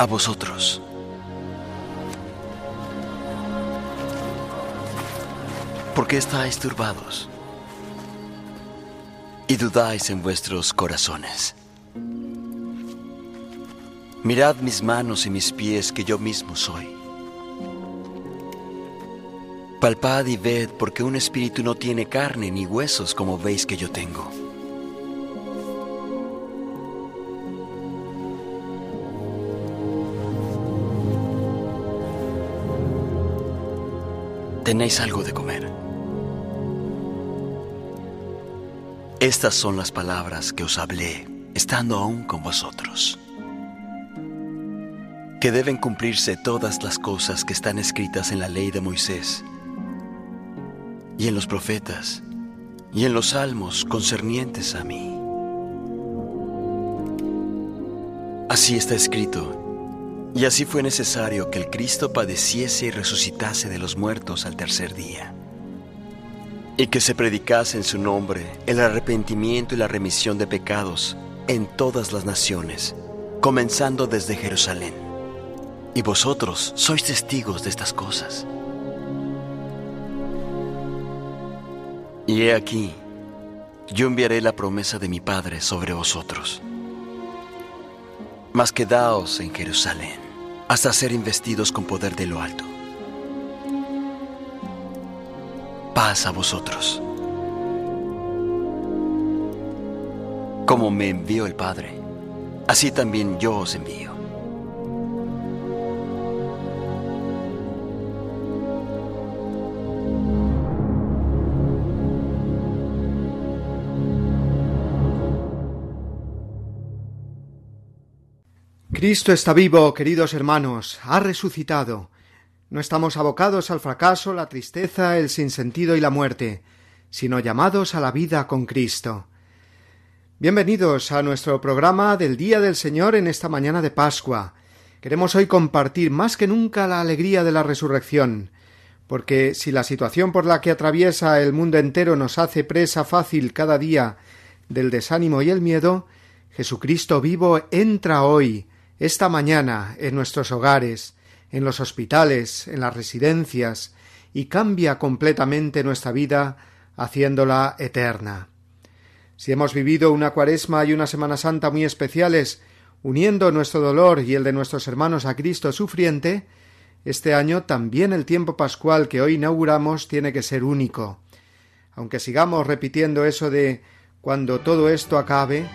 A vosotros. ¿Por qué estáis turbados y dudáis en vuestros corazones? Mirad mis manos y mis pies que yo mismo soy. Palpad y ved porque un espíritu no tiene carne ni huesos como veis que yo tengo. ¿Tenéis algo de comer? Estas son las palabras que os hablé estando aún con vosotros. Que deben cumplirse todas las cosas que están escritas en la ley de Moisés y en los profetas y en los salmos concernientes a mí. Así está escrito y así fue necesario que el Cristo padeciese y resucitase de los muertos al tercer día, y que se predicase en su nombre el arrepentimiento y la remisión de pecados en todas las naciones, comenzando desde Jerusalén. Y vosotros sois testigos de estas cosas. Y he aquí, yo enviaré la promesa de mi Padre sobre vosotros mas quedaos en Jerusalén hasta ser investidos con poder de lo alto. Paz a vosotros. Como me envió el Padre, así también yo os envío. Cristo está vivo, queridos hermanos, ha resucitado. No estamos abocados al fracaso, la tristeza, el sinsentido y la muerte, sino llamados a la vida con Cristo. Bienvenidos a nuestro programa del Día del Señor en esta mañana de Pascua. Queremos hoy compartir más que nunca la alegría de la resurrección, porque si la situación por la que atraviesa el mundo entero nos hace presa fácil cada día del desánimo y el miedo, Jesucristo vivo entra hoy esta mañana en nuestros hogares, en los hospitales, en las residencias, y cambia completamente nuestra vida, haciéndola eterna. Si hemos vivido una cuaresma y una Semana Santa muy especiales, uniendo nuestro dolor y el de nuestros hermanos a Cristo sufriente, este año también el tiempo pascual que hoy inauguramos tiene que ser único. Aunque sigamos repitiendo eso de cuando todo esto acabe,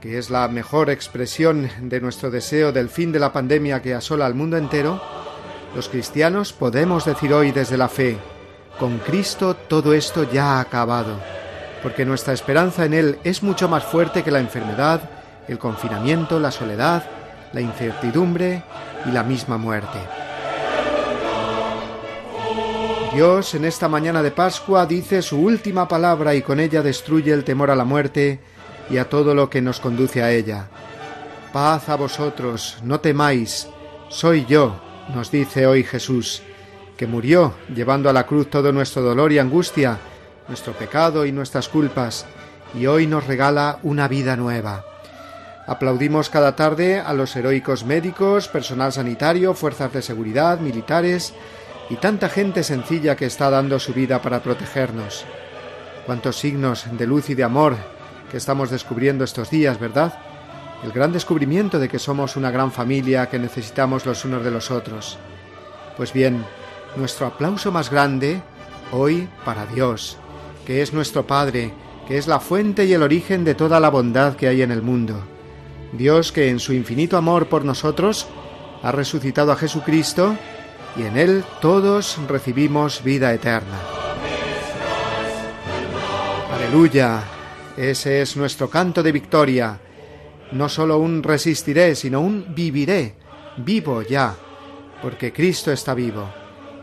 que es la mejor expresión de nuestro deseo del fin de la pandemia que asola al mundo entero, los cristianos podemos decir hoy desde la fe, con Cristo todo esto ya ha acabado, porque nuestra esperanza en Él es mucho más fuerte que la enfermedad, el confinamiento, la soledad, la incertidumbre y la misma muerte. Dios en esta mañana de Pascua dice su última palabra y con ella destruye el temor a la muerte, y a todo lo que nos conduce a ella. Paz a vosotros, no temáis, soy yo, nos dice hoy Jesús, que murió llevando a la cruz todo nuestro dolor y angustia, nuestro pecado y nuestras culpas, y hoy nos regala una vida nueva. Aplaudimos cada tarde a los heroicos médicos, personal sanitario, fuerzas de seguridad, militares y tanta gente sencilla que está dando su vida para protegernos. Cuántos signos de luz y de amor que estamos descubriendo estos días, ¿verdad? El gran descubrimiento de que somos una gran familia que necesitamos los unos de los otros. Pues bien, nuestro aplauso más grande hoy para Dios, que es nuestro Padre, que es la fuente y el origen de toda la bondad que hay en el mundo. Dios que en su infinito amor por nosotros ha resucitado a Jesucristo y en Él todos recibimos vida eterna. Aleluya, ese es nuestro canto de victoria. No solo un resistiré, sino un viviré, vivo ya, porque Cristo está vivo.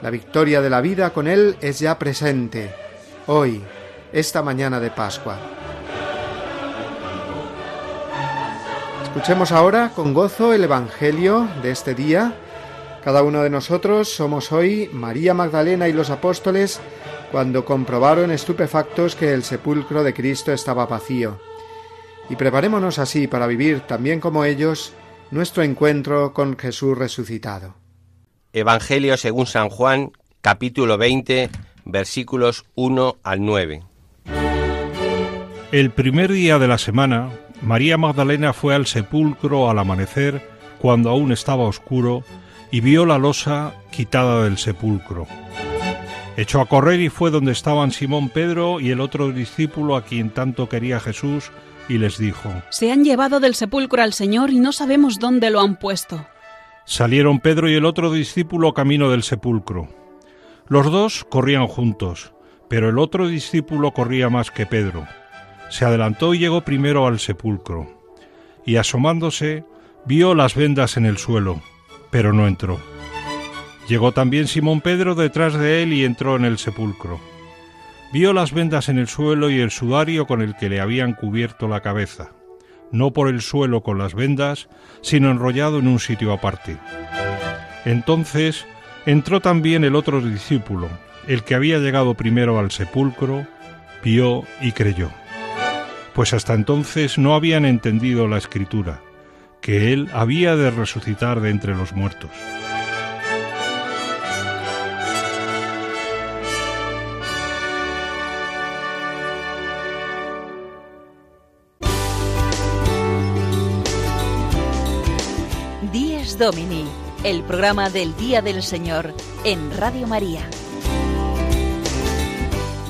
La victoria de la vida con Él es ya presente, hoy, esta mañana de Pascua. Escuchemos ahora con gozo el Evangelio de este día. Cada uno de nosotros somos hoy María Magdalena y los apóstoles cuando comprobaron estupefactos que el sepulcro de Cristo estaba vacío. Y preparémonos así para vivir también como ellos nuestro encuentro con Jesús resucitado. Evangelio según San Juan, capítulo 20, versículos 1 al 9. El primer día de la semana, María Magdalena fue al sepulcro al amanecer, cuando aún estaba oscuro, y vio la losa quitada del sepulcro. Echó a correr y fue donde estaban Simón Pedro y el otro discípulo a quien tanto quería Jesús, y les dijo, Se han llevado del sepulcro al Señor y no sabemos dónde lo han puesto. Salieron Pedro y el otro discípulo camino del sepulcro. Los dos corrían juntos, pero el otro discípulo corría más que Pedro se adelantó y llegó primero al sepulcro, y asomándose vio las vendas en el suelo, pero no entró. Llegó también Simón Pedro detrás de él y entró en el sepulcro. Vio las vendas en el suelo y el sudario con el que le habían cubierto la cabeza, no por el suelo con las vendas, sino enrollado en un sitio aparte. Entonces entró también el otro discípulo, el que había llegado primero al sepulcro, vio y creyó pues hasta entonces no habían entendido la escritura, que Él había de resucitar de entre los muertos. Domini, el programa del Día del Señor en Radio María.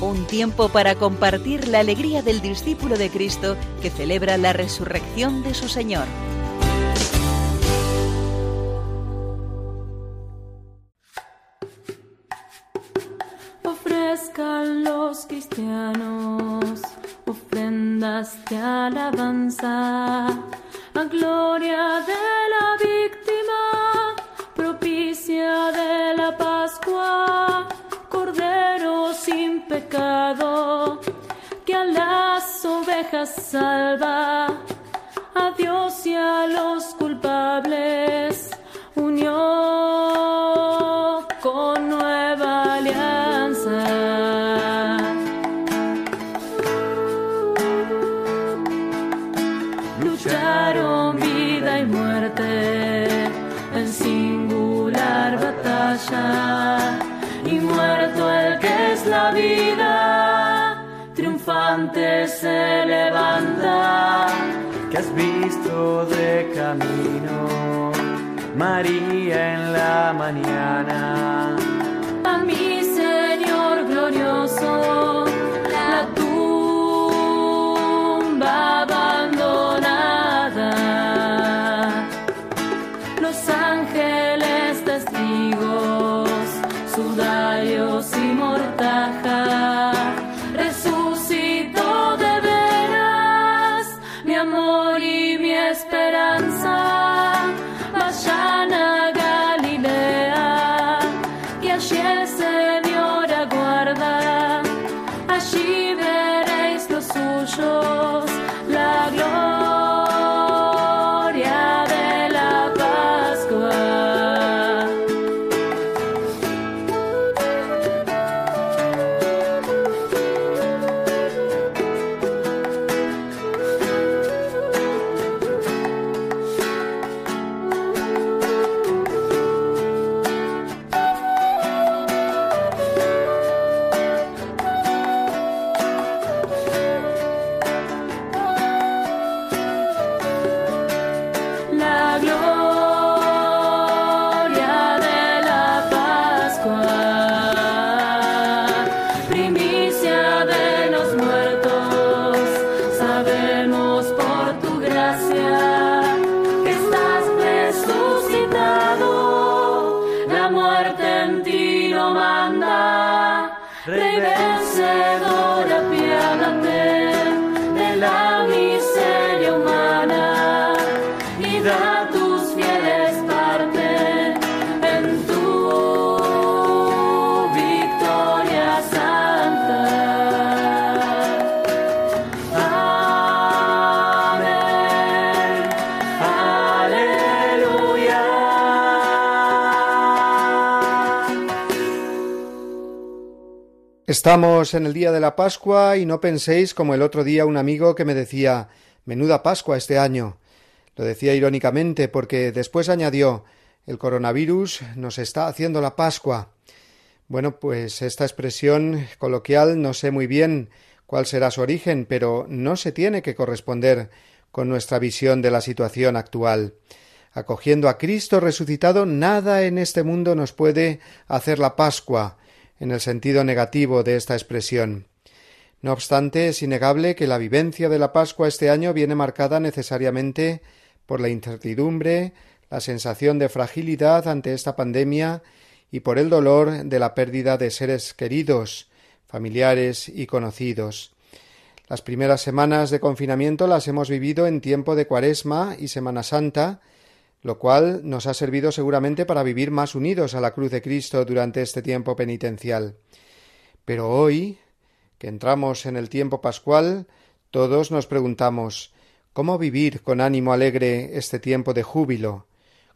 Un tiempo para compartir la alegría del discípulo de Cristo que celebra la resurrección de su Señor. Ofrezcan los cristianos ofrendas de alabanza a gloria de salva, María en la mañana. Estamos en el día de la Pascua y no penséis como el otro día un amigo que me decía menuda Pascua este año. Lo decía irónicamente porque después añadió el coronavirus nos está haciendo la Pascua. Bueno, pues esta expresión coloquial no sé muy bien cuál será su origen, pero no se tiene que corresponder con nuestra visión de la situación actual. Acogiendo a Cristo resucitado, nada en este mundo nos puede hacer la Pascua, en el sentido negativo de esta expresión. No obstante, es innegable que la vivencia de la Pascua este año viene marcada necesariamente por la incertidumbre, la sensación de fragilidad ante esta pandemia y por el dolor de la pérdida de seres queridos, familiares y conocidos. Las primeras semanas de confinamiento las hemos vivido en tiempo de Cuaresma y Semana Santa, lo cual nos ha servido seguramente para vivir más unidos a la cruz de Cristo durante este tiempo penitencial. Pero hoy, que entramos en el tiempo pascual, todos nos preguntamos ¿Cómo vivir con ánimo alegre este tiempo de júbilo?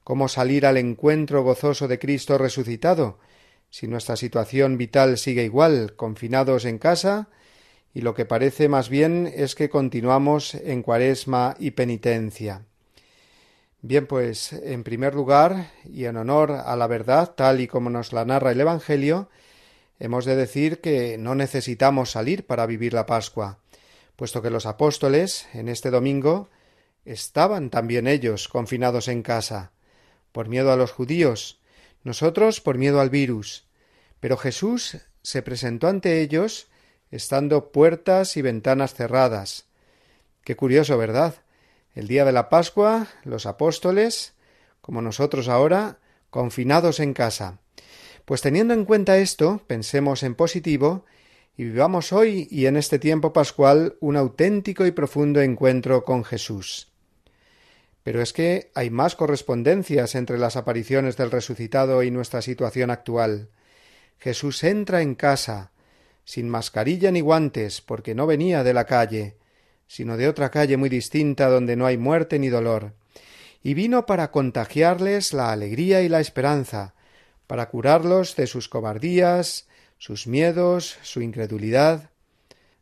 ¿Cómo salir al encuentro gozoso de Cristo resucitado? Si nuestra situación vital sigue igual, confinados en casa, y lo que parece más bien es que continuamos en cuaresma y penitencia. Bien, pues en primer lugar, y en honor a la verdad, tal y como nos la narra el Evangelio, hemos de decir que no necesitamos salir para vivir la Pascua, puesto que los apóstoles, en este domingo, estaban también ellos confinados en casa, por miedo a los judíos, nosotros por miedo al virus, pero Jesús se presentó ante ellos estando puertas y ventanas cerradas. Qué curioso, ¿verdad? El día de la Pascua, los apóstoles, como nosotros ahora, confinados en casa. Pues teniendo en cuenta esto, pensemos en positivo y vivamos hoy y en este tiempo pascual un auténtico y profundo encuentro con Jesús. Pero es que hay más correspondencias entre las apariciones del resucitado y nuestra situación actual. Jesús entra en casa, sin mascarilla ni guantes, porque no venía de la calle, sino de otra calle muy distinta donde no hay muerte ni dolor, y vino para contagiarles la alegría y la esperanza, para curarlos de sus cobardías, sus miedos, su incredulidad.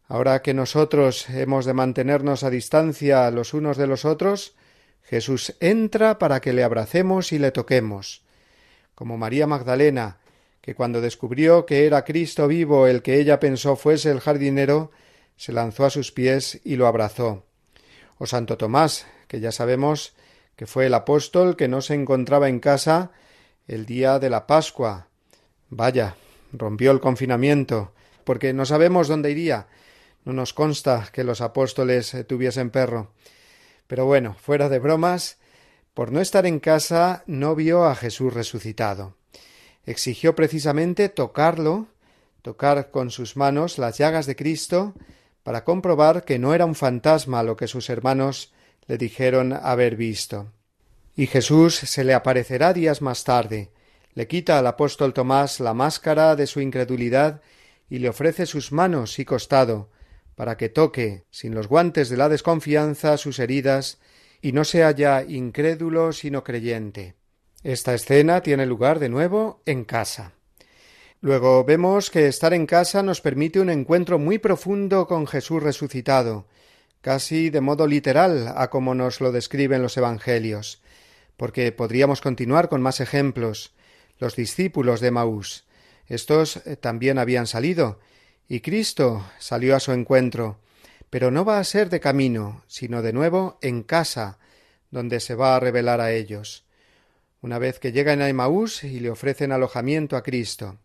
Ahora que nosotros hemos de mantenernos a distancia los unos de los otros, Jesús entra para que le abracemos y le toquemos, como María Magdalena, que cuando descubrió que era Cristo vivo el que ella pensó fuese el jardinero, se lanzó a sus pies y lo abrazó. O Santo Tomás, que ya sabemos que fue el apóstol que no se encontraba en casa el día de la Pascua. Vaya, rompió el confinamiento, porque no sabemos dónde iría. No nos consta que los apóstoles tuviesen perro. Pero bueno, fuera de bromas, por no estar en casa no vio a Jesús resucitado. Exigió precisamente tocarlo, tocar con sus manos las llagas de Cristo, para comprobar que no era un fantasma lo que sus hermanos le dijeron haber visto. Y Jesús se le aparecerá días más tarde, le quita al apóstol Tomás la máscara de su incredulidad y le ofrece sus manos y costado, para que toque, sin los guantes de la desconfianza, sus heridas, y no sea ya incrédulo sino creyente. Esta escena tiene lugar de nuevo en casa. Luego vemos que estar en casa nos permite un encuentro muy profundo con Jesús resucitado, casi de modo literal a como nos lo describen los Evangelios, porque podríamos continuar con más ejemplos. Los discípulos de Maús. Estos eh, también habían salido, y Cristo salió a su encuentro, pero no va a ser de camino, sino de nuevo en casa, donde se va a revelar a ellos. Una vez que llegan a Emaús y le ofrecen alojamiento a Cristo.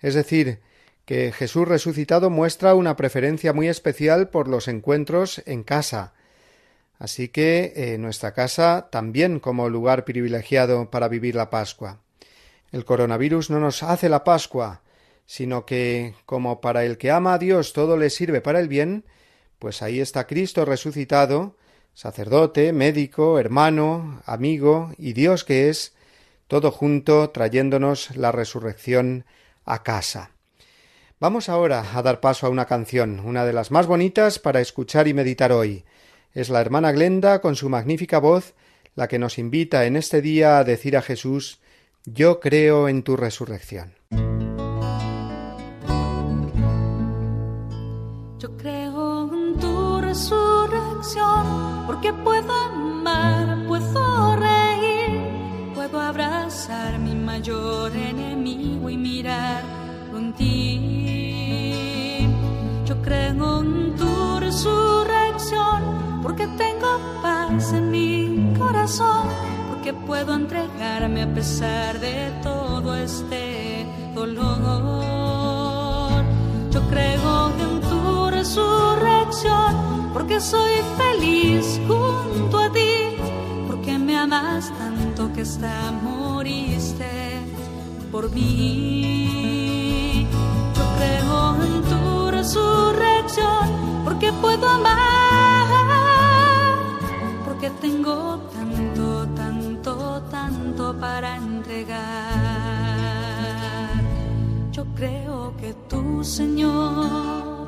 Es decir, que Jesús resucitado muestra una preferencia muy especial por los encuentros en casa. Así que eh, nuestra casa también como lugar privilegiado para vivir la Pascua. El coronavirus no nos hace la Pascua, sino que, como para el que ama a Dios todo le sirve para el bien, pues ahí está Cristo resucitado, sacerdote, médico, hermano, amigo y Dios que es, todo junto trayéndonos la resurrección a casa. Vamos ahora a dar paso a una canción, una de las más bonitas para escuchar y meditar hoy. Es la hermana Glenda con su magnífica voz la que nos invita en este día a decir a Jesús Yo creo en tu resurrección. Yo creo en tu resurrección porque puedo amar, puedo reír, puedo abrazar mi mayor enemigo y mirar en ti. Yo creo en tu resurrección porque tengo paz en mi corazón, porque puedo entregarme a pesar de todo este dolor. Yo creo en tu resurrección porque soy feliz junto a ti, porque me amas tanto que hasta moriste por mí. Yo creo en tu resurrección porque puedo amar, porque tengo tanto, tanto, tanto para entregar. Yo creo que tú, Señor,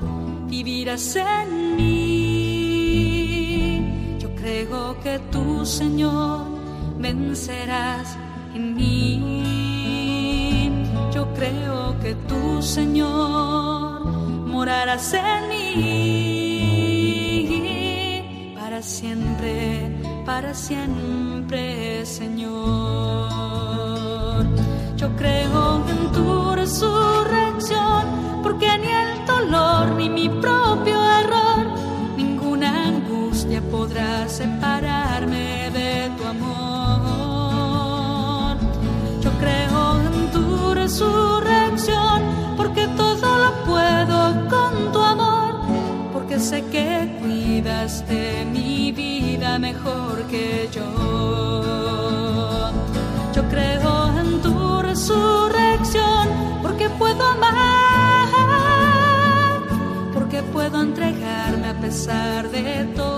vivirás en mí. Yo creo que tú, Señor, vencerás en mí. Creo que tú, Señor, morarás en mí para siempre, para siempre, Señor. Yo creo en tu resurrección, porque ni el dolor ni mi propio resurrección, porque todo lo puedo con tu amor, porque sé que cuidas de mi vida mejor que yo. Yo creo en tu resurrección, porque puedo amar, porque puedo entregarme a pesar de todo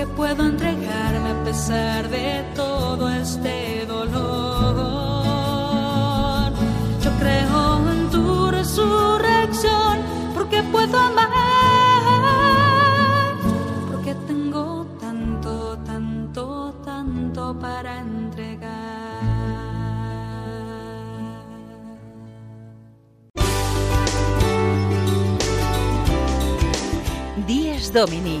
porque puedo entregarme a pesar de todo este dolor. Yo creo en tu resurrección, porque puedo amar, porque tengo tanto, tanto, tanto para entregar. Días Domini,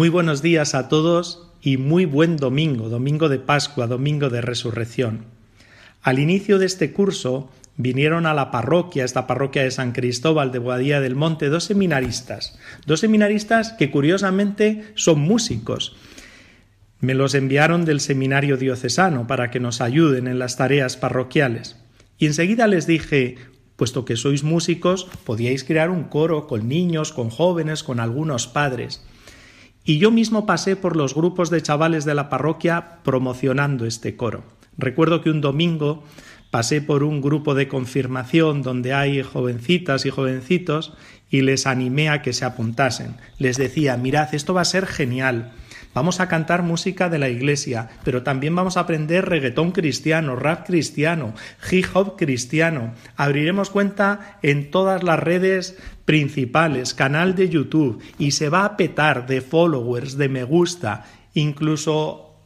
Muy buenos días a todos y muy buen domingo, domingo de Pascua, domingo de Resurrección. Al inicio de este curso vinieron a la parroquia, esta parroquia de San Cristóbal de Boadía del Monte, dos seminaristas, dos seminaristas que curiosamente son músicos. Me los enviaron del seminario diocesano para que nos ayuden en las tareas parroquiales. Y enseguida les dije, puesto que sois músicos, podíais crear un coro con niños, con jóvenes, con algunos padres. Y yo mismo pasé por los grupos de chavales de la parroquia promocionando este coro. Recuerdo que un domingo pasé por un grupo de confirmación donde hay jovencitas y jovencitos y les animé a que se apuntasen. Les decía, mirad, esto va a ser genial. Vamos a cantar música de la iglesia, pero también vamos a aprender reggaetón cristiano, rap cristiano, hip hop cristiano. Abriremos cuenta en todas las redes principales, canal de YouTube, y se va a petar de followers, de me gusta, incluso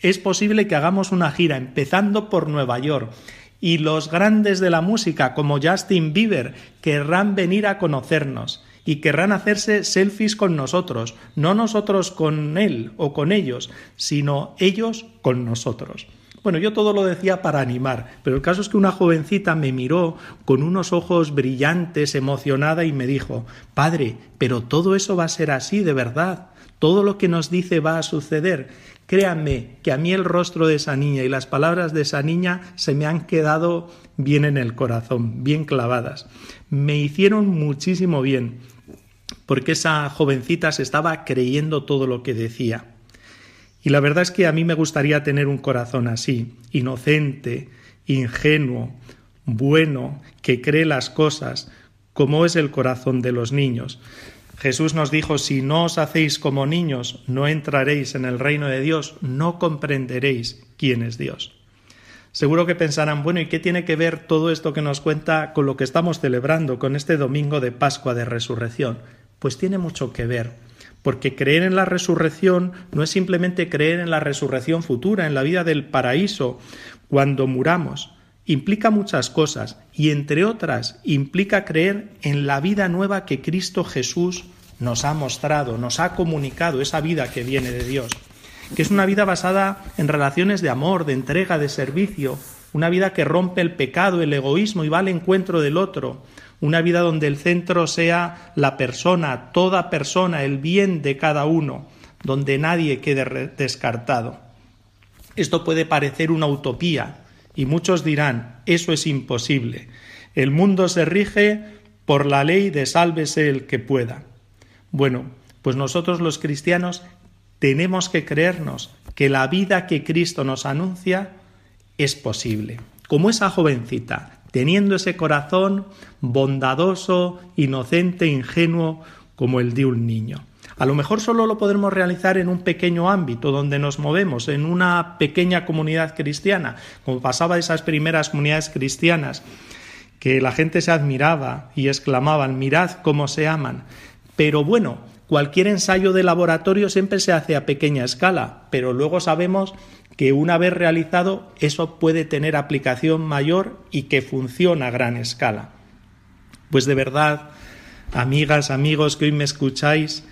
es posible que hagamos una gira empezando por Nueva York. Y los grandes de la música como Justin Bieber querrán venir a conocernos y querrán hacerse selfies con nosotros, no nosotros con él o con ellos, sino ellos con nosotros. Bueno, yo todo lo decía para animar, pero el caso es que una jovencita me miró con unos ojos brillantes, emocionada, y me dijo Padre, pero todo eso va a ser así, de verdad. Todo lo que nos dice va a suceder. Créanme que a mí el rostro de esa niña y las palabras de esa niña se me han quedado bien en el corazón, bien clavadas. Me hicieron muchísimo bien porque esa jovencita se estaba creyendo todo lo que decía. Y la verdad es que a mí me gustaría tener un corazón así, inocente, ingenuo, bueno, que cree las cosas, como es el corazón de los niños. Jesús nos dijo, si no os hacéis como niños, no entraréis en el reino de Dios, no comprenderéis quién es Dios. Seguro que pensarán, bueno, ¿y qué tiene que ver todo esto que nos cuenta con lo que estamos celebrando, con este domingo de Pascua de Resurrección? Pues tiene mucho que ver, porque creer en la resurrección no es simplemente creer en la resurrección futura, en la vida del paraíso, cuando muramos. Implica muchas cosas y entre otras implica creer en la vida nueva que Cristo Jesús nos ha mostrado, nos ha comunicado, esa vida que viene de Dios, que es una vida basada en relaciones de amor, de entrega, de servicio, una vida que rompe el pecado, el egoísmo y va al encuentro del otro, una vida donde el centro sea la persona, toda persona, el bien de cada uno, donde nadie quede descartado. Esto puede parecer una utopía y muchos dirán, eso es imposible. El mundo se rige por la ley de sálvese el que pueda. Bueno, pues nosotros los cristianos tenemos que creernos que la vida que Cristo nos anuncia es posible. Como esa jovencita, teniendo ese corazón bondadoso, inocente, ingenuo, como el de un niño. A lo mejor solo lo podremos realizar en un pequeño ámbito donde nos movemos, en una pequeña comunidad cristiana, como pasaba esas primeras comunidades cristianas, que la gente se admiraba y exclamaban, mirad cómo se aman. Pero bueno, cualquier ensayo de laboratorio siempre se hace a pequeña escala, pero luego sabemos que una vez realizado eso puede tener aplicación mayor y que funciona a gran escala. Pues de verdad, amigas, amigos que hoy me escucháis,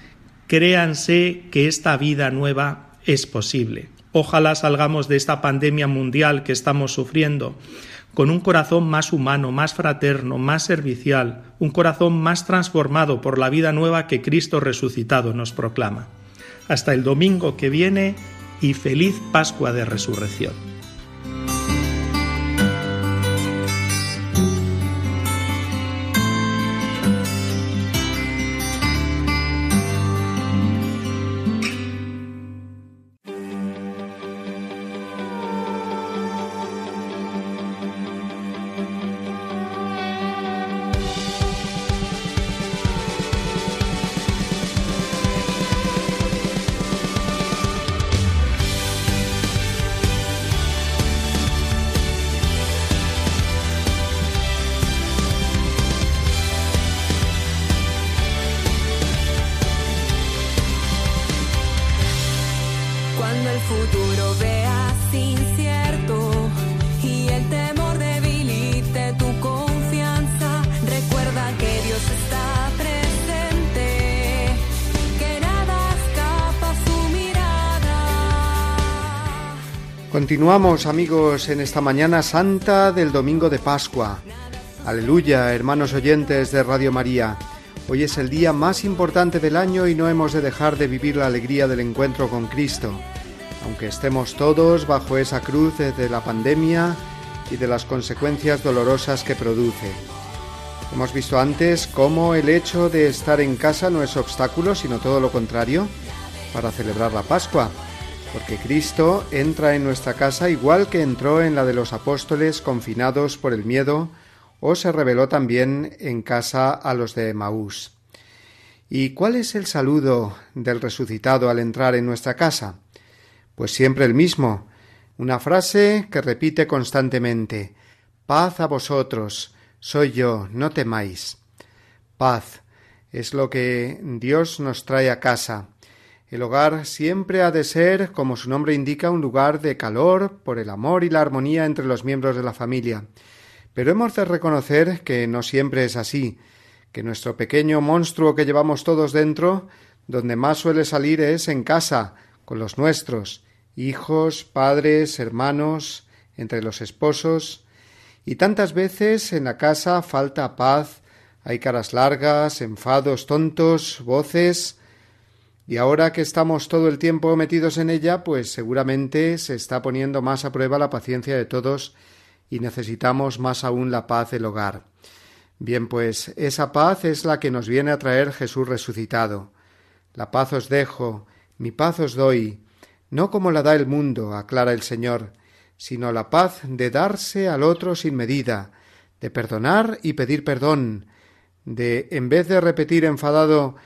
créanse que esta vida nueva es posible. Ojalá salgamos de esta pandemia mundial que estamos sufriendo con un corazón más humano, más fraterno, más servicial, un corazón más transformado por la vida nueva que Cristo resucitado nos proclama. Hasta el domingo que viene y feliz Pascua de Resurrección. Continuamos amigos en esta mañana santa del domingo de Pascua. Aleluya, hermanos oyentes de Radio María. Hoy es el día más importante del año y no hemos de dejar de vivir la alegría del encuentro con Cristo, aunque estemos todos bajo esa cruz de la pandemia y de las consecuencias dolorosas que produce. Hemos visto antes cómo el hecho de estar en casa no es obstáculo, sino todo lo contrario, para celebrar la Pascua, porque Cristo entra en nuestra casa igual que entró en la de los apóstoles confinados por el miedo, o se reveló también en casa a los de Maús. ¿Y cuál es el saludo del resucitado al entrar en nuestra casa? Pues siempre el mismo, una frase que repite constantemente Paz a vosotros, soy yo, no temáis. Paz es lo que Dios nos trae a casa. El hogar siempre ha de ser, como su nombre indica, un lugar de calor por el amor y la armonía entre los miembros de la familia. Pero hemos de reconocer que no siempre es así, que nuestro pequeño monstruo que llevamos todos dentro, donde más suele salir es en casa, con los nuestros, hijos, padres, hermanos, entre los esposos, y tantas veces en la casa falta paz, hay caras largas, enfados tontos, voces, y ahora que estamos todo el tiempo metidos en ella, pues seguramente se está poniendo más a prueba la paciencia de todos y necesitamos más aún la paz del hogar. Bien, pues esa paz es la que nos viene a traer Jesús resucitado. La paz os dejo, mi paz os doy, no como la da el mundo, aclara el Señor, sino la paz de darse al otro sin medida, de perdonar y pedir perdón, de, en vez de repetir enfadado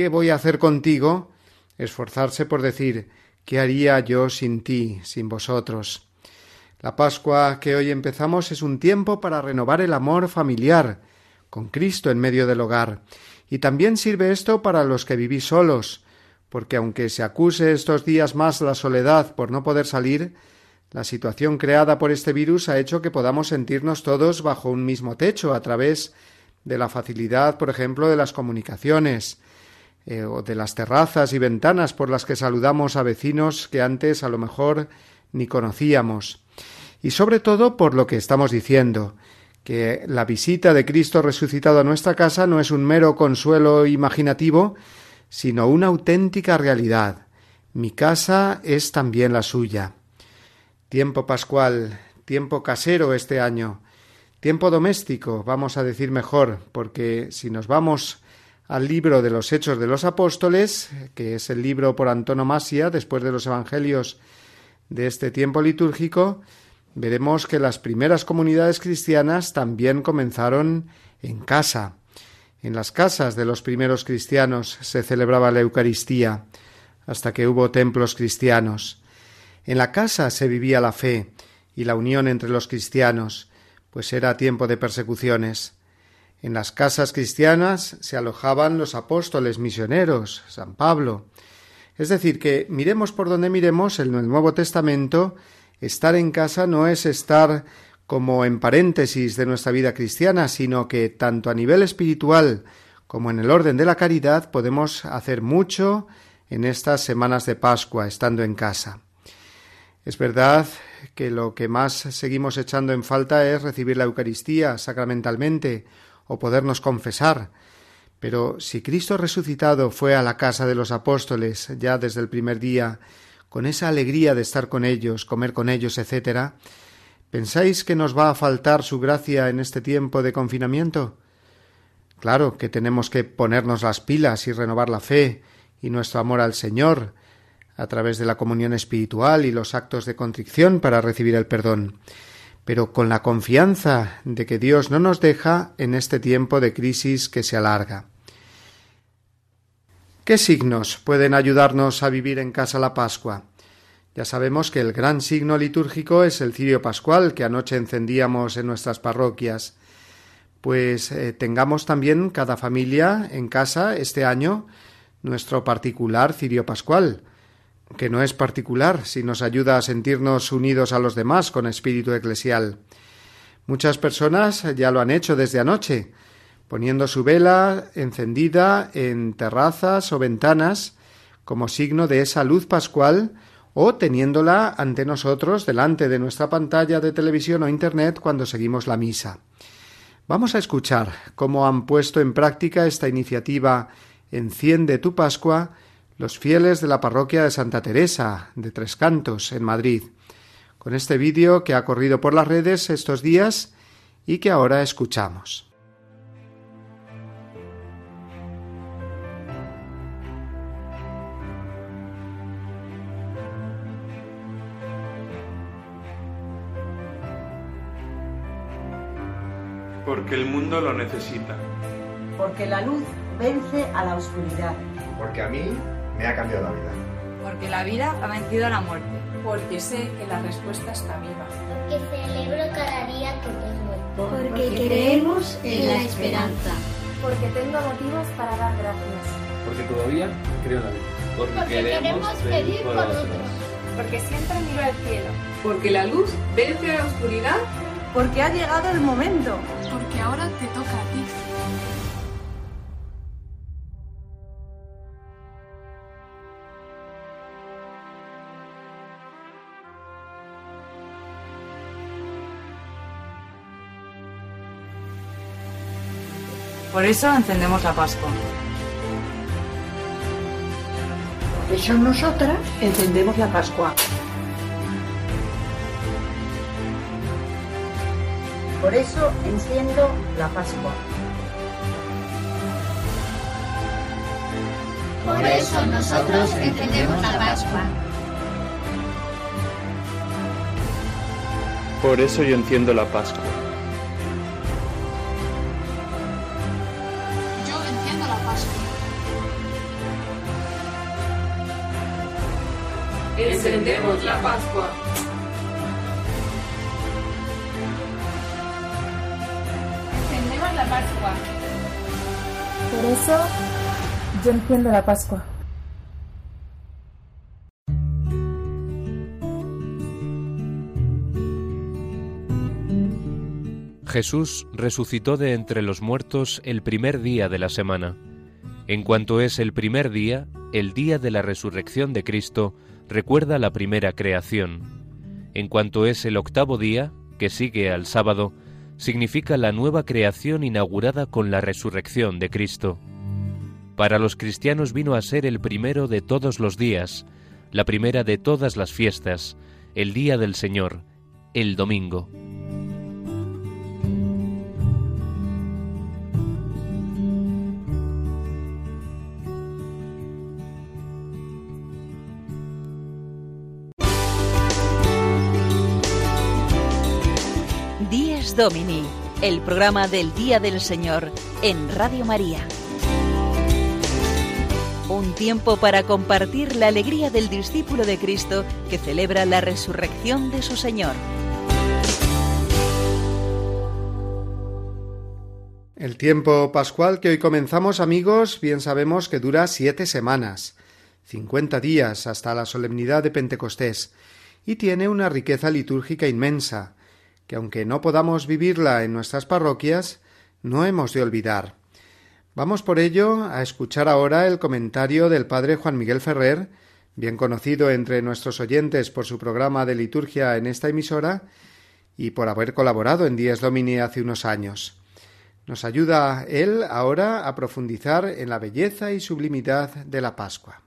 ¿qué voy a hacer contigo? esforzarse por decir ¿qué haría yo sin ti, sin vosotros? La Pascua que hoy empezamos es un tiempo para renovar el amor familiar, con Cristo en medio del hogar, y también sirve esto para los que vivís solos, porque aunque se acuse estos días más la soledad por no poder salir, la situación creada por este virus ha hecho que podamos sentirnos todos bajo un mismo techo a través de la facilidad, por ejemplo, de las comunicaciones, eh, o de las terrazas y ventanas por las que saludamos a vecinos que antes a lo mejor ni conocíamos. Y sobre todo por lo que estamos diciendo, que la visita de Cristo resucitado a nuestra casa no es un mero consuelo imaginativo, sino una auténtica realidad. Mi casa es también la suya. Tiempo pascual, tiempo casero este año, tiempo doméstico, vamos a decir mejor, porque si nos vamos al libro de los Hechos de los Apóstoles, que es el libro por antonomasia después de los Evangelios de este tiempo litúrgico, veremos que las primeras comunidades cristianas también comenzaron en casa. En las casas de los primeros cristianos se celebraba la Eucaristía, hasta que hubo templos cristianos. En la casa se vivía la fe y la unión entre los cristianos, pues era tiempo de persecuciones. En las casas cristianas se alojaban los apóstoles misioneros, San Pablo. Es decir, que miremos por donde miremos en el Nuevo Testamento, estar en casa no es estar como en paréntesis de nuestra vida cristiana, sino que tanto a nivel espiritual como en el orden de la caridad podemos hacer mucho en estas semanas de Pascua, estando en casa. Es verdad que lo que más seguimos echando en falta es recibir la Eucaristía sacramentalmente o podernos confesar. Pero si Cristo resucitado fue a la casa de los apóstoles ya desde el primer día, con esa alegría de estar con ellos, comer con ellos, etc., ¿pensáis que nos va a faltar su gracia en este tiempo de confinamiento? Claro que tenemos que ponernos las pilas y renovar la fe y nuestro amor al Señor, a través de la comunión espiritual y los actos de contrición para recibir el perdón, pero con la confianza de que Dios no nos deja en este tiempo de crisis que se alarga. ¿Qué signos pueden ayudarnos a vivir en casa la Pascua? Ya sabemos que el gran signo litúrgico es el cirio pascual que anoche encendíamos en nuestras parroquias. Pues eh, tengamos también cada familia en casa este año nuestro particular cirio pascual, que no es particular si nos ayuda a sentirnos unidos a los demás con espíritu eclesial. Muchas personas ya lo han hecho desde anoche, poniendo su vela encendida en terrazas o ventanas como signo de esa luz pascual o teniéndola ante nosotros delante de nuestra pantalla de televisión o internet cuando seguimos la misa. Vamos a escuchar cómo han puesto en práctica esta iniciativa Enciende tu Pascua los fieles de la parroquia de Santa Teresa de Tres Cantos, en Madrid, con este vídeo que ha corrido por las redes estos días y que ahora escuchamos. Porque el mundo lo necesita. Porque la luz vence a la oscuridad. Porque a mí me ha cambiado la vida. Porque la vida ha vencido a la muerte. Porque sé que la respuesta está viva. Porque celebro cada día que tengo. Porque, Porque creemos en la esperanza. Porque tengo motivos para dar gracias. Porque todavía creo en la vida. Porque, Porque queremos pedir por otros. Porque siempre miro al cielo. Porque la luz vence a la oscuridad. Porque ha llegado el momento. Porque ahora te toca a ti. Por eso encendemos la Pascua. Por eso nosotras encendemos la Pascua. Por eso enciendo la Pascua. Por eso nosotros encendemos la Pascua. Por eso yo enciendo la Pascua. Encendemos la Pascua. Encendemos la Pascua. Por eso yo enciendo la Pascua. Jesús resucitó de entre los muertos el primer día de la semana. En cuanto es el primer día, el día de la resurrección de Cristo, recuerda la primera creación. En cuanto es el octavo día, que sigue al sábado, significa la nueva creación inaugurada con la resurrección de Cristo. Para los cristianos vino a ser el primero de todos los días, la primera de todas las fiestas, el día del Señor, el domingo. Domini, el programa del Día del Señor en Radio María. Un tiempo para compartir la alegría del discípulo de Cristo que celebra la resurrección de su Señor. El tiempo pascual que hoy comenzamos, amigos, bien sabemos que dura siete semanas, cincuenta días hasta la solemnidad de Pentecostés, y tiene una riqueza litúrgica inmensa, que aunque no podamos vivirla en nuestras parroquias, no hemos de olvidar. Vamos por ello a escuchar ahora el comentario del padre Juan Miguel Ferrer, bien conocido entre nuestros oyentes por su programa de liturgia en esta emisora y por haber colaborado en Dies Domini hace unos años. Nos ayuda él ahora a profundizar en la belleza y sublimidad de la Pascua.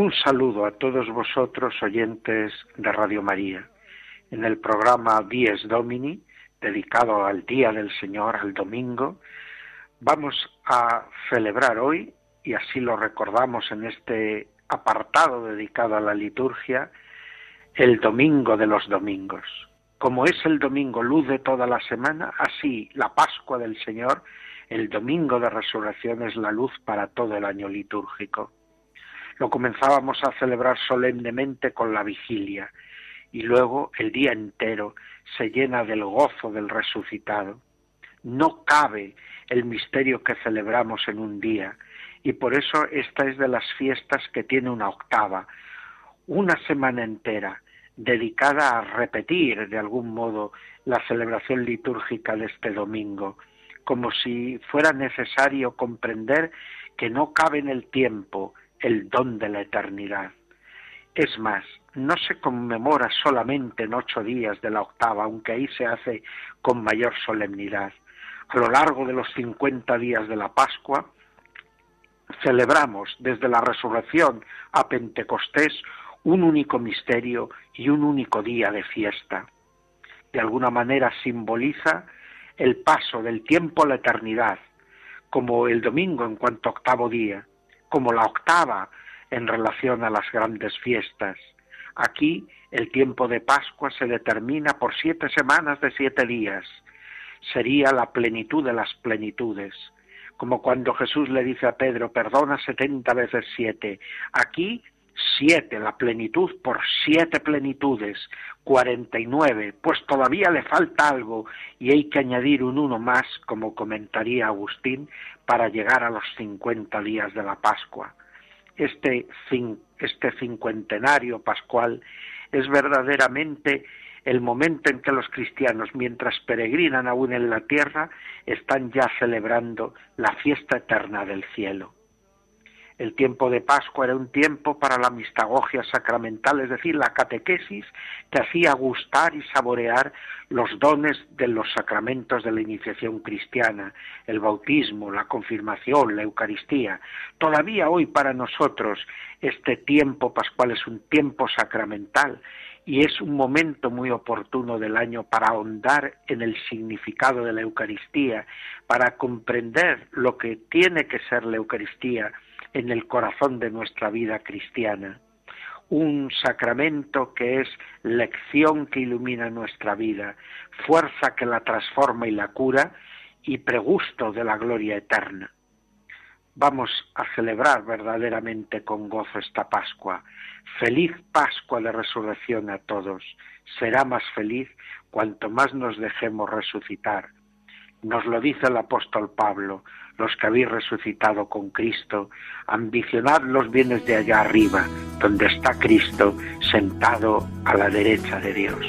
Un saludo a todos vosotros, oyentes de Radio María, en el programa Dies Domini, dedicado al Día del Señor, al domingo. Vamos a celebrar hoy, y así lo recordamos en este apartado dedicado a la liturgia, el domingo de los domingos. Como es el domingo luz de toda la semana, así la Pascua del Señor, el domingo de resurrección es la luz para todo el año litúrgico lo comenzábamos a celebrar solemnemente con la vigilia y luego el día entero se llena del gozo del resucitado. No cabe el misterio que celebramos en un día y por eso esta es de las fiestas que tiene una octava, una semana entera dedicada a repetir de algún modo la celebración litúrgica de este domingo, como si fuera necesario comprender que no cabe en el tiempo el don de la eternidad. Es más, no se conmemora solamente en ocho días de la octava, aunque ahí se hace con mayor solemnidad. A lo largo de los cincuenta días de la Pascua, celebramos desde la resurrección a Pentecostés un único misterio y un único día de fiesta. De alguna manera simboliza el paso del tiempo a la eternidad, como el domingo en cuanto octavo día, como la octava en relación a las grandes fiestas. Aquí el tiempo de Pascua se determina por siete semanas de siete días. Sería la plenitud de las plenitudes, como cuando Jesús le dice a Pedro, perdona setenta veces siete. Aquí siete, la plenitud por siete plenitudes, cuarenta y nueve, pues todavía le falta algo y hay que añadir un uno más, como comentaría Agustín, para llegar a los cincuenta días de la Pascua. Este, este cincuentenario pascual es verdaderamente el momento en que los cristianos, mientras peregrinan aún en la tierra, están ya celebrando la fiesta eterna del cielo. El tiempo de Pascua era un tiempo para la mistagogia sacramental, es decir, la catequesis que hacía gustar y saborear los dones de los sacramentos de la iniciación cristiana, el bautismo, la confirmación, la Eucaristía. Todavía hoy para nosotros este tiempo pascual es un tiempo sacramental y es un momento muy oportuno del año para ahondar en el significado de la Eucaristía, para comprender lo que tiene que ser la Eucaristía en el corazón de nuestra vida cristiana. Un sacramento que es lección que ilumina nuestra vida, fuerza que la transforma y la cura y pregusto de la gloria eterna. Vamos a celebrar verdaderamente con gozo esta Pascua. Feliz Pascua de resurrección a todos. Será más feliz cuanto más nos dejemos resucitar. Nos lo dice el apóstol Pablo los que habéis resucitado con Cristo, ambicionad los bienes de allá arriba, donde está Cristo sentado a la derecha de Dios.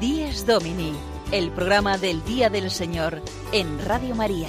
Díez Domini, el programa del Día del Señor en Radio María.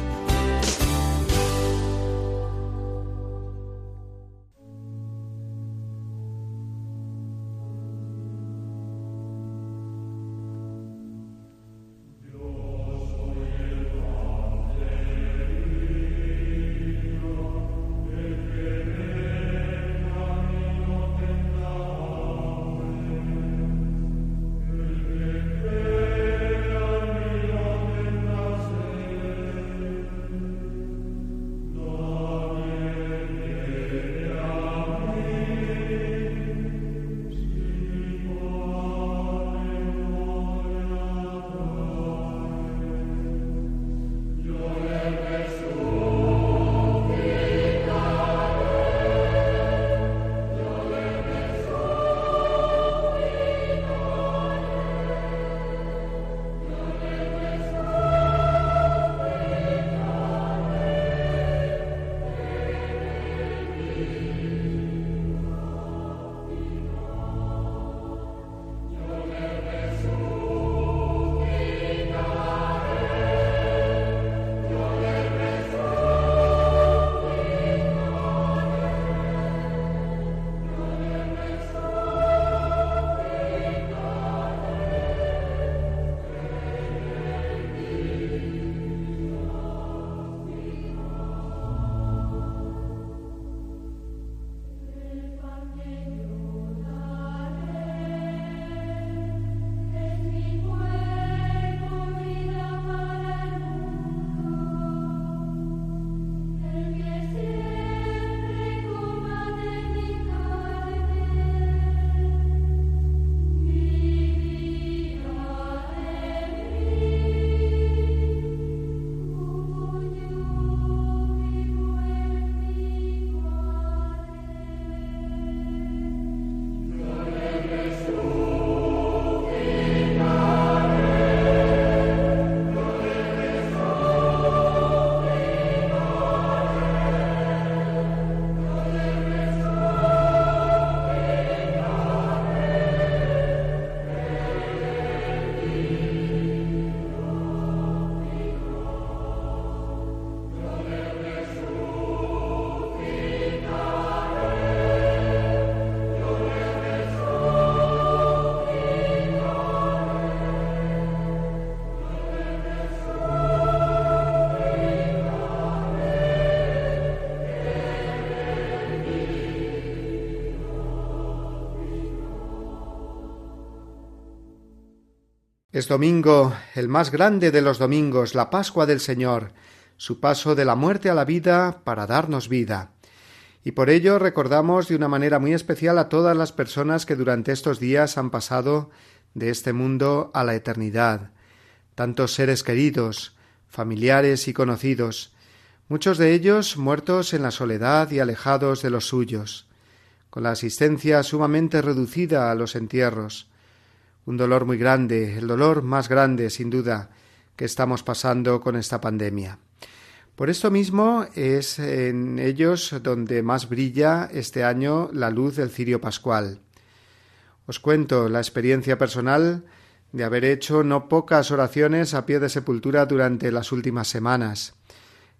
Es domingo, el más grande de los domingos, la Pascua del Señor, su paso de la muerte a la vida para darnos vida. Y por ello recordamos de una manera muy especial a todas las personas que durante estos días han pasado de este mundo a la eternidad, tantos seres queridos, familiares y conocidos, muchos de ellos muertos en la soledad y alejados de los suyos, con la asistencia sumamente reducida a los entierros, un dolor muy grande, el dolor más grande, sin duda, que estamos pasando con esta pandemia. Por esto mismo es en ellos donde más brilla este año la luz del cirio pascual. Os cuento la experiencia personal de haber hecho no pocas oraciones a pie de sepultura durante las últimas semanas,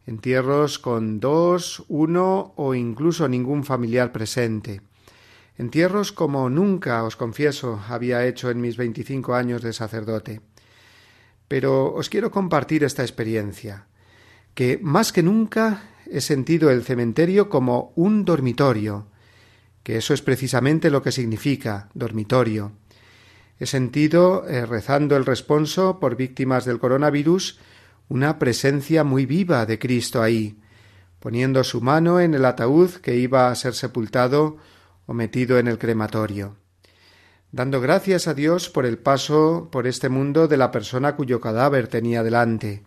entierros con dos, uno o incluso ningún familiar presente. Entierros como nunca, os confieso, había hecho en mis veinticinco años de sacerdote. Pero os quiero compartir esta experiencia, que más que nunca he sentido el cementerio como un dormitorio, que eso es precisamente lo que significa dormitorio. He sentido, eh, rezando el responso por víctimas del coronavirus, una presencia muy viva de Cristo ahí, poniendo su mano en el ataúd que iba a ser sepultado en el crematorio, dando gracias a Dios por el paso por este mundo de la persona cuyo cadáver tenía delante.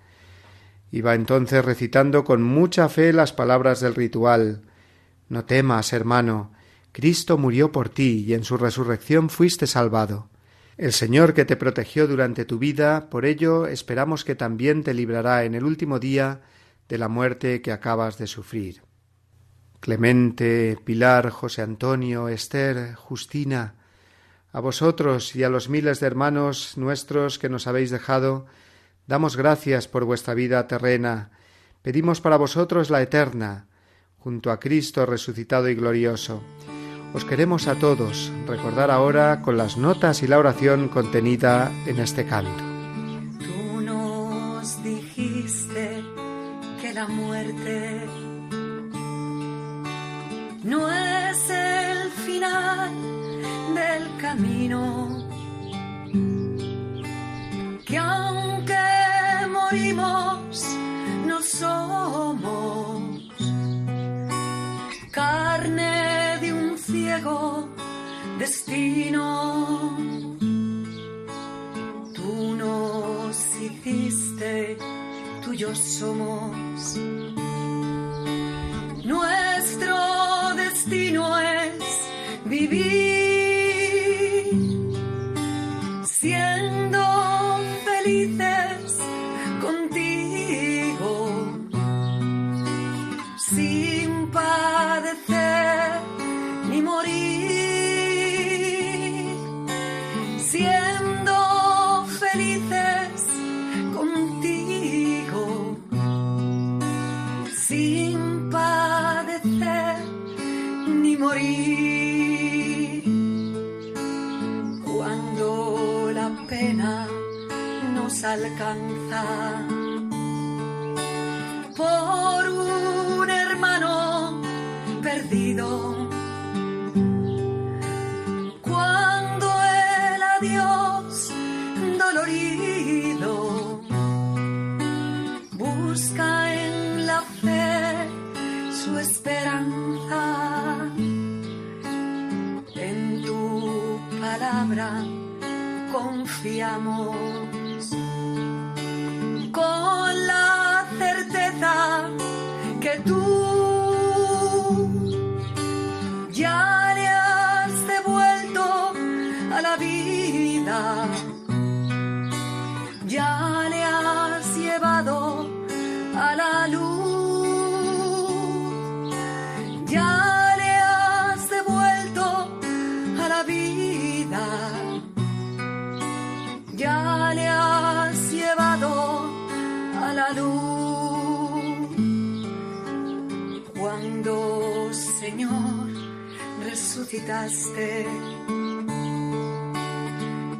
Iba entonces recitando con mucha fe las palabras del ritual No temas, hermano, Cristo murió por ti y en su resurrección fuiste salvado. El Señor que te protegió durante tu vida, por ello esperamos que también te librará en el último día de la muerte que acabas de sufrir. Clemente, Pilar, José Antonio, Esther, Justina, a vosotros y a los miles de hermanos nuestros que nos habéis dejado, damos gracias por vuestra vida terrena, pedimos para vosotros la eterna, junto a Cristo resucitado y glorioso. Os queremos a todos recordar ahora con las notas y la oración contenida en este canto. Tú nos dijiste que la muerte no es el final del camino, que aunque morimos, no somos carne de un ciego destino. Tú nos hiciste, tuyos somos. Nuestro destino es vivir nos alcanza por un hermano perdido. Cuando el adiós dolorido busca en la fe su esperanza. En tu palabra confiamos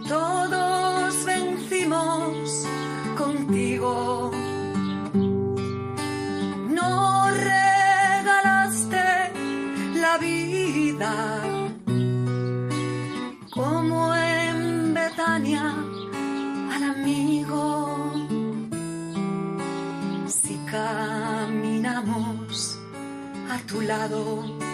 todos vencimos contigo. No regalaste la vida como en Betania a amigo si caminamos a tu lado.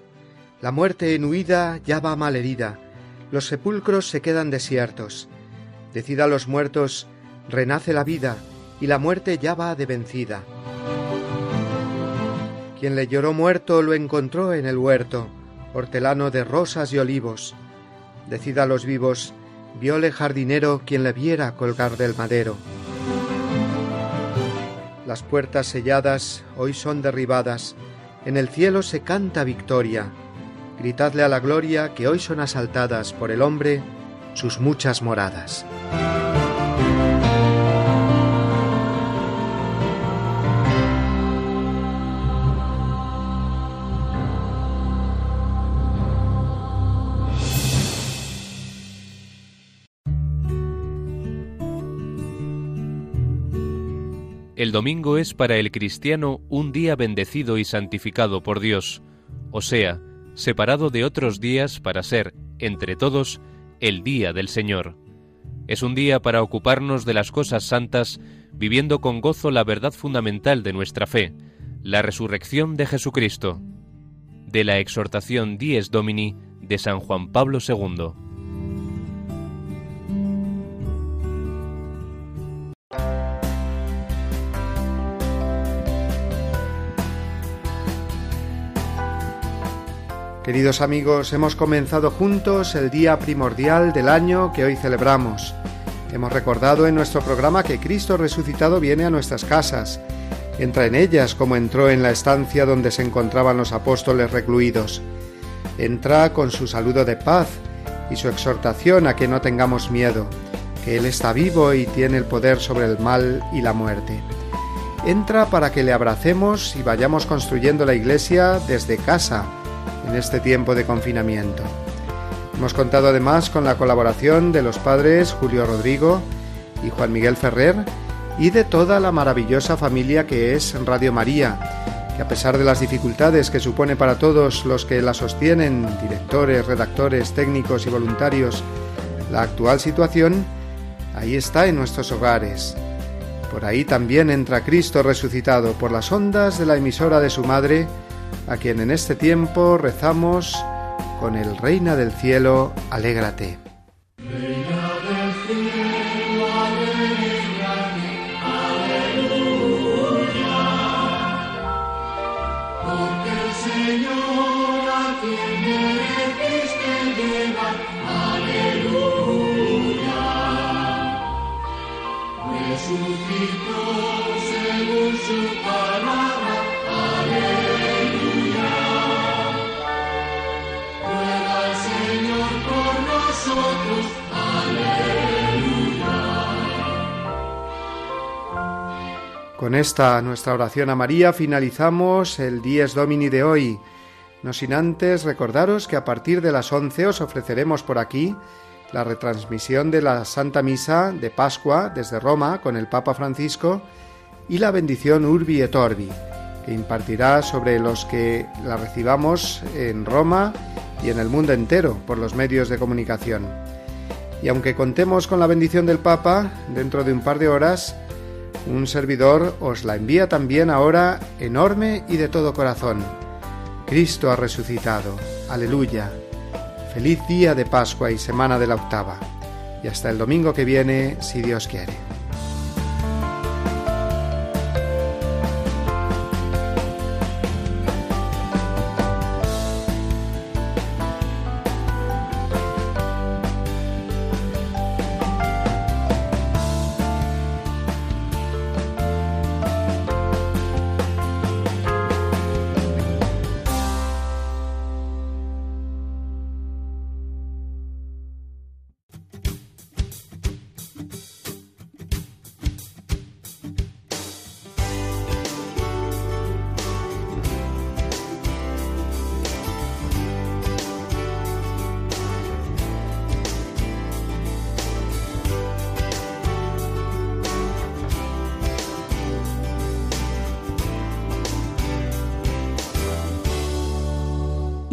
La muerte en huida ya va malherida. Los sepulcros se quedan desiertos. Decida a los muertos, renace la vida, y la muerte ya va de vencida. Quien le lloró muerto lo encontró en el huerto, hortelano de rosas y olivos. Decida a los vivos, viole jardinero quien le viera colgar del madero. Las puertas selladas hoy son derribadas, en el cielo se canta victoria. Gritadle a la gloria que hoy son asaltadas por el hombre sus muchas moradas. El domingo es para el cristiano un día bendecido y santificado por Dios, o sea, separado de otros días para ser, entre todos, el día del Señor. Es un día para ocuparnos de las cosas santas, viviendo con gozo la verdad fundamental de nuestra fe, la resurrección de Jesucristo. De la exhortación Dies Domini de San Juan Pablo II. Queridos amigos, hemos comenzado juntos el día primordial del año que hoy celebramos. Hemos recordado en nuestro programa que Cristo resucitado viene a nuestras casas, entra en ellas como entró en la estancia donde se encontraban los apóstoles recluidos. Entra con su saludo de paz y su exhortación a que no tengamos miedo, que Él está vivo y tiene el poder sobre el mal y la muerte. Entra para que le abracemos y vayamos construyendo la iglesia desde casa, en este tiempo de confinamiento. Hemos contado además con la colaboración de los padres Julio Rodrigo y Juan Miguel Ferrer y de toda la maravillosa familia que es Radio María, que a pesar de las dificultades que supone para todos los que la sostienen, directores, redactores, técnicos y voluntarios, la actual situación, ahí está en nuestros hogares. Por ahí también entra Cristo resucitado por las ondas de la emisora de su madre, a quien en este tiempo rezamos con el Reina del Cielo, alégrate. Con esta nuestra oración a María finalizamos el Dies Domini de hoy. No sin antes recordaros que a partir de las 11 os ofreceremos por aquí la retransmisión de la Santa Misa de Pascua desde Roma con el Papa Francisco y la bendición Urbi et Orbi, que impartirá sobre los que la recibamos en Roma y en el mundo entero por los medios de comunicación. Y aunque contemos con la bendición del Papa dentro de un par de horas, un servidor os la envía también ahora enorme y de todo corazón. Cristo ha resucitado. Aleluya. Feliz día de Pascua y semana de la octava. Y hasta el domingo que viene, si Dios quiere.